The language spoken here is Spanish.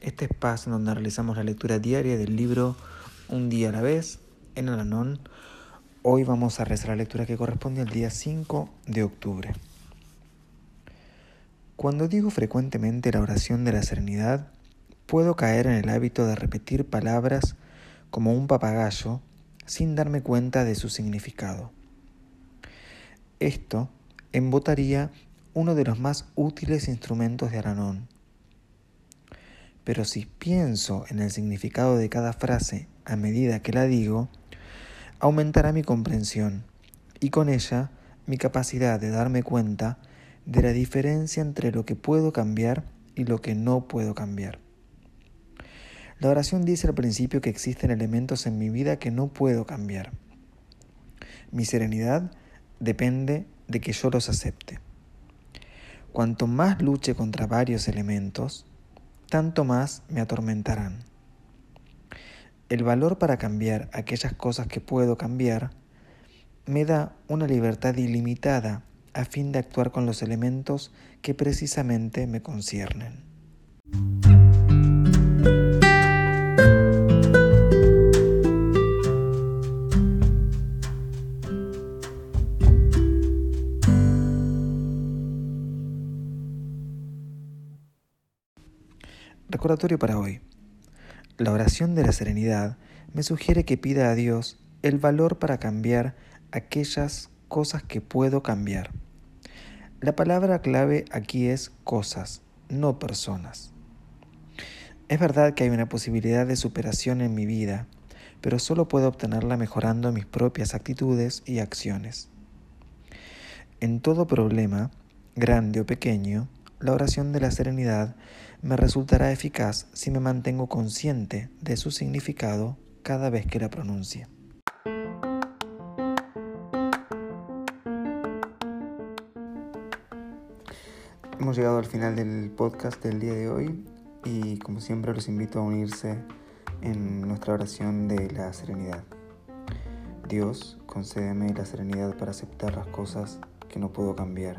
este espacio en donde realizamos la lectura diaria del libro Un día a la vez en Alanón Hoy vamos a rezar la lectura que corresponde al día 5 de octubre. Cuando digo frecuentemente la oración de la serenidad, puedo caer en el hábito de repetir palabras como un papagayo sin darme cuenta de su significado. Esto embotaría uno de los más útiles instrumentos de Aranón. Pero si pienso en el significado de cada frase a medida que la digo, aumentará mi comprensión y con ella mi capacidad de darme cuenta de la diferencia entre lo que puedo cambiar y lo que no puedo cambiar. La oración dice al principio que existen elementos en mi vida que no puedo cambiar. Mi serenidad depende de que yo los acepte. Cuanto más luche contra varios elementos, tanto más me atormentarán. El valor para cambiar aquellas cosas que puedo cambiar me da una libertad ilimitada a fin de actuar con los elementos que precisamente me conciernen. Recordatorio para hoy. La oración de la serenidad me sugiere que pida a Dios el valor para cambiar aquellas cosas que puedo cambiar. La palabra clave aquí es cosas, no personas. Es verdad que hay una posibilidad de superación en mi vida, pero solo puedo obtenerla mejorando mis propias actitudes y acciones. En todo problema, grande o pequeño, la oración de la serenidad me resultará eficaz si me mantengo consciente de su significado cada vez que la pronuncie. Hemos llegado al final del podcast del día de hoy y como siempre los invito a unirse en nuestra oración de la serenidad. Dios, concédeme la serenidad para aceptar las cosas que no puedo cambiar,